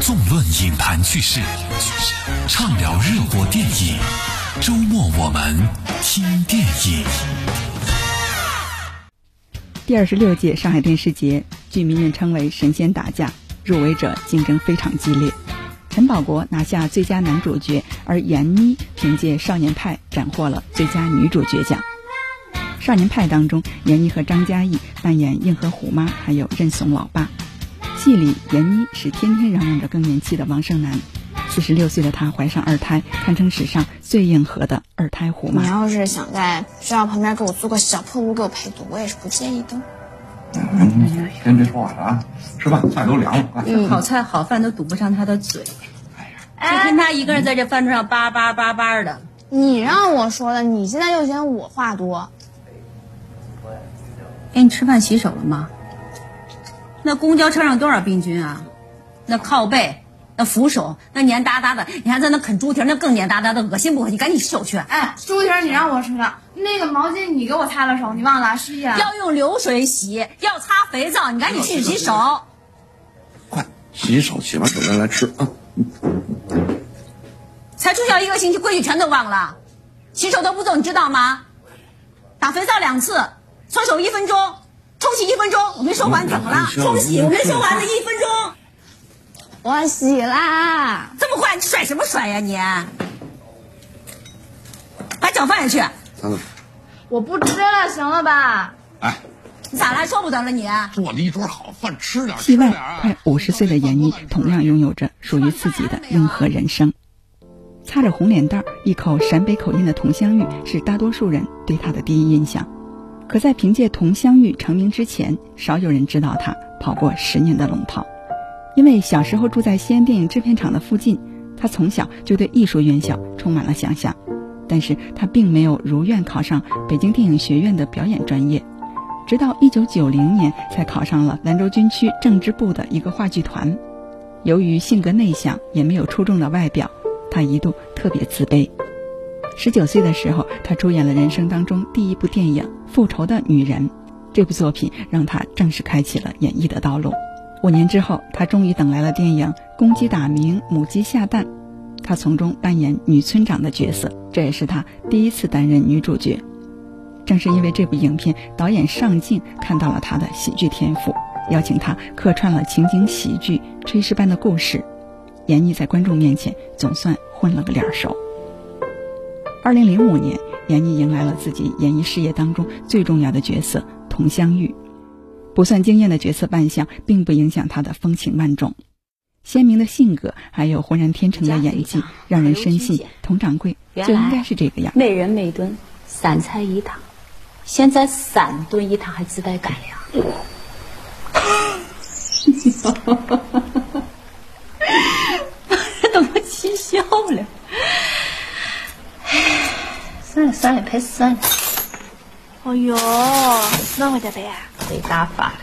纵论影坛趣事，畅聊热播电影。周末我们听电影。第二十六届上海电视节，据民间称为“神仙打架”，入围者竞争非常激烈。陈宝国拿下最佳男主角，而闫妮凭借《少年派》斩获了最佳女主角奖。《少年派》当中，闫妮和张嘉译扮演硬核虎妈，还有认怂老爸。戏里，闫妮是天天嚷嚷着更年期的王胜男。四十六岁的她怀上二胎，堪称史上最硬核的二胎虎妈。你要是想在学校旁边给我租个小破屋给我陪读，我也是不介意的。嗯，先别说话了啊，吃饭，菜都凉了。嗯好菜好饭都堵不上他的嘴，哎呀就听他一个人在这饭桌上叭叭叭叭的。你让我说的，你现在又嫌我话多。哎，你吃饭洗手了吗？那公交车上多少病菌啊？那靠背、那扶手、那黏哒哒的，你还在那啃猪蹄，那更黏哒哒的，恶心不恶心？赶紧洗手去！哎，猪蹄你让我吃的，那个毛巾你给我擦了手，你忘了？师姐。要用流水洗，要擦肥皂，你赶紧去洗手。快洗手，洗完手再来吃啊！才住校一个星期，规矩全都忘了，洗手都不做，你知道吗？打肥皂两次。搓手一分钟，冲洗一分钟，我没说完怎么了？冲洗我没说完了，一分钟。我洗啦，这么快？你甩什么甩呀你？把脚放下去。嗯。我不吃了，行了吧？哎，你咋还说不得了你？做了一桌好饭，吃点。戏外，快五十岁的闫妮同样拥有着属于自己的硬核人生。擦着红脸蛋儿，一口陕北口音的佟湘玉是大多数人对她的第一印象。可在凭借《佟湘玉》成名之前，少有人知道她跑过十年的龙套。因为小时候住在西安电影制片厂的附近，她从小就对艺术院校充满了想象。但是她并没有如愿考上北京电影学院的表演专业，直到1990年才考上了兰州军区政治部的一个话剧团。由于性格内向，也没有出众的外表，她一度特别自卑。十九岁的时候，她出演了人生当中第一部电影《复仇的女人》，这部作品让她正式开启了演艺的道路。五年之后，她终于等来了电影《公鸡打鸣，母鸡下蛋》，她从中扮演女村长的角色，这也是她第一次担任女主角。正是因为这部影片，导演尚敬看到了她的喜剧天赋，邀请她客串了情景喜剧《炊事班的故事》。闫妮在观众面前总算混了个脸熟。二零零五年，闫妮迎来了自己演艺事业当中最重要的角色——佟湘玉。不算惊艳的角色扮相，并不影响她的风情万种。鲜明的性格，还有浑然天成的演技，让人深信佟掌柜就应该是这个样。每人每顿三菜一汤，现在三顿一汤还自带干粮。都给我气笑了。算了算了，拍算了。哎呦，那会得呗？被打发了。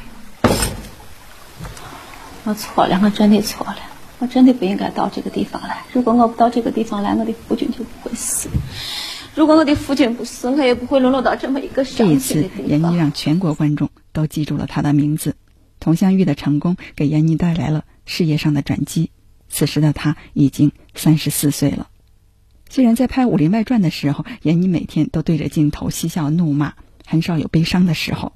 我错了，我真的错了，我真的不应该到这个地方来。如果我不到这个地方来，我的夫君就不会死。如果我的夫君不死，我也不会沦落到这么一个这一次，闫妮让全国观众都记住了她的名字。佟湘玉的成功给闫妮带来了事业上的转机。此时的她已经三十四岁了。虽然在拍《武林外传》的时候，闫妮每天都对着镜头嬉笑怒骂，很少有悲伤的时候，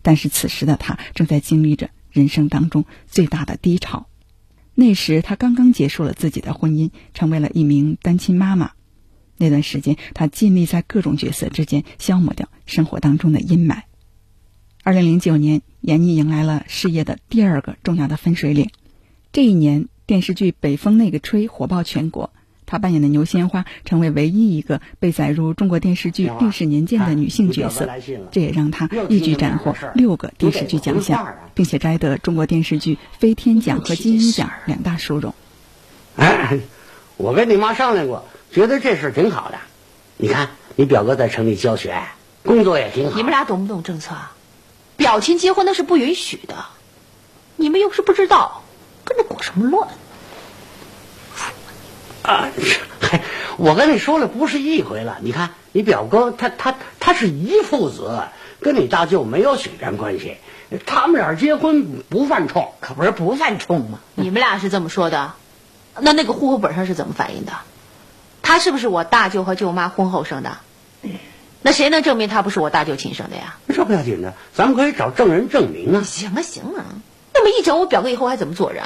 但是此时的她正在经历着人生当中最大的低潮。那时她刚刚结束了自己的婚姻，成为了一名单亲妈妈。那段时间，她尽力在各种角色之间消磨掉生活当中的阴霾。二零零九年，闫妮迎来了事业的第二个重要的分水岭。这一年，电视剧《北风那个吹》火爆全国。她扮演的牛鲜花成为唯一一个被载入中国电视剧历史年鉴的女性角色，这也让她一举斩获六个电视剧奖项，并且摘得中国电视剧飞天奖和金鹰奖两大殊荣。哎，我跟你妈商量过，觉得这事挺好的。你看，你表哥在城里教学，工作也挺好。你们俩懂不懂政策？表亲结婚那是不允许的，你们又是不知道，跟着裹什么乱？啊，嘿，我跟你说了不是一回了。你看你表哥他他他是姨父子，跟你大舅没有血缘关系，他们俩结婚不犯冲，可不是不犯冲吗？你们俩是这么说的，那那个户口本上是怎么反映的？他是不是我大舅和舅妈婚后生的？那谁能证明他不是我大舅亲生的呀？这不要紧的，咱们可以找证人证明啊。行了行了，那么一整，我表哥以后还怎么做人？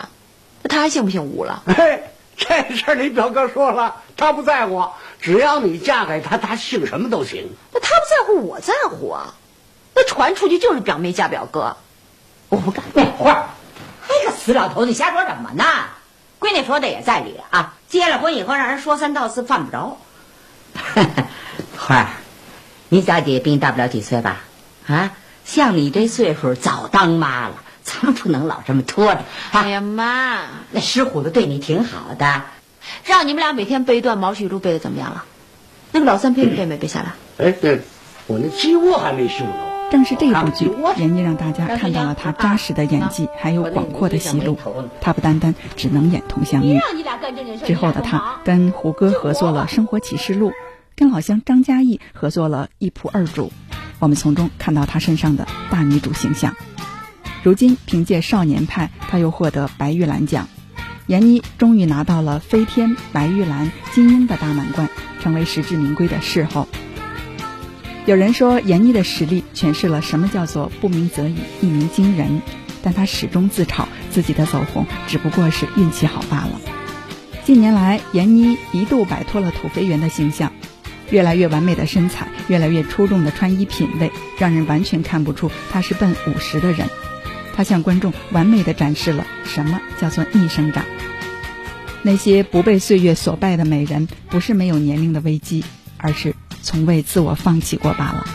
那他还姓不姓吴了？嘿，这事儿你表哥说了，他不在乎，只要你嫁给他，他姓什么都行。那他不在乎，我在乎啊。那传出去就是表妹嫁表哥，我不干。那花儿，哎个死老头，你瞎说什么呢？闺女说的也在理啊，结了婚以后让人说三道四犯不着。花儿，你小姐比你大不了几岁吧？啊，像你这岁数早当妈了，不能老这么拖着。哎呀妈，那石虎子对你挺好的，让你们俩每天背一段毛续录背的怎么样了？那个老三背没背没背下来？哎，对，我那鸡窝还没修呢。正是这部剧，闫妮让大家看到了她扎实的演技，还有广阔的戏路。她不单单只能演佟湘玉，之后的她跟胡歌合作了《生活启示录》，跟老乡张嘉译合作了一仆二主。我们从中看到她身上的大女主形象。如今凭借《少年派》，她又获得白玉兰奖，闫妮终于拿到了飞天、白玉兰、金鹰的大满贯，成为实至名归的视后。有人说，闫妮的实力诠释了什么叫做不鸣则已，一鸣惊人。但她始终自嘲自己的走红只不过是运气好罢了。近年来，闫妮一度摆脱了土肥圆的形象，越来越完美的身材，越来越出众的穿衣品味，让人完全看不出她是奔五十的人。他向观众完美的展示了什么叫做逆生长。那些不被岁月所败的美人，不是没有年龄的危机，而是。从未自我放弃过罢了。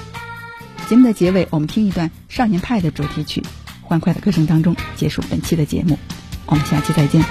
节目的结尾，我们听一段《少年派》的主题曲，欢快的歌声当中结束本期的节目。我们下期再见。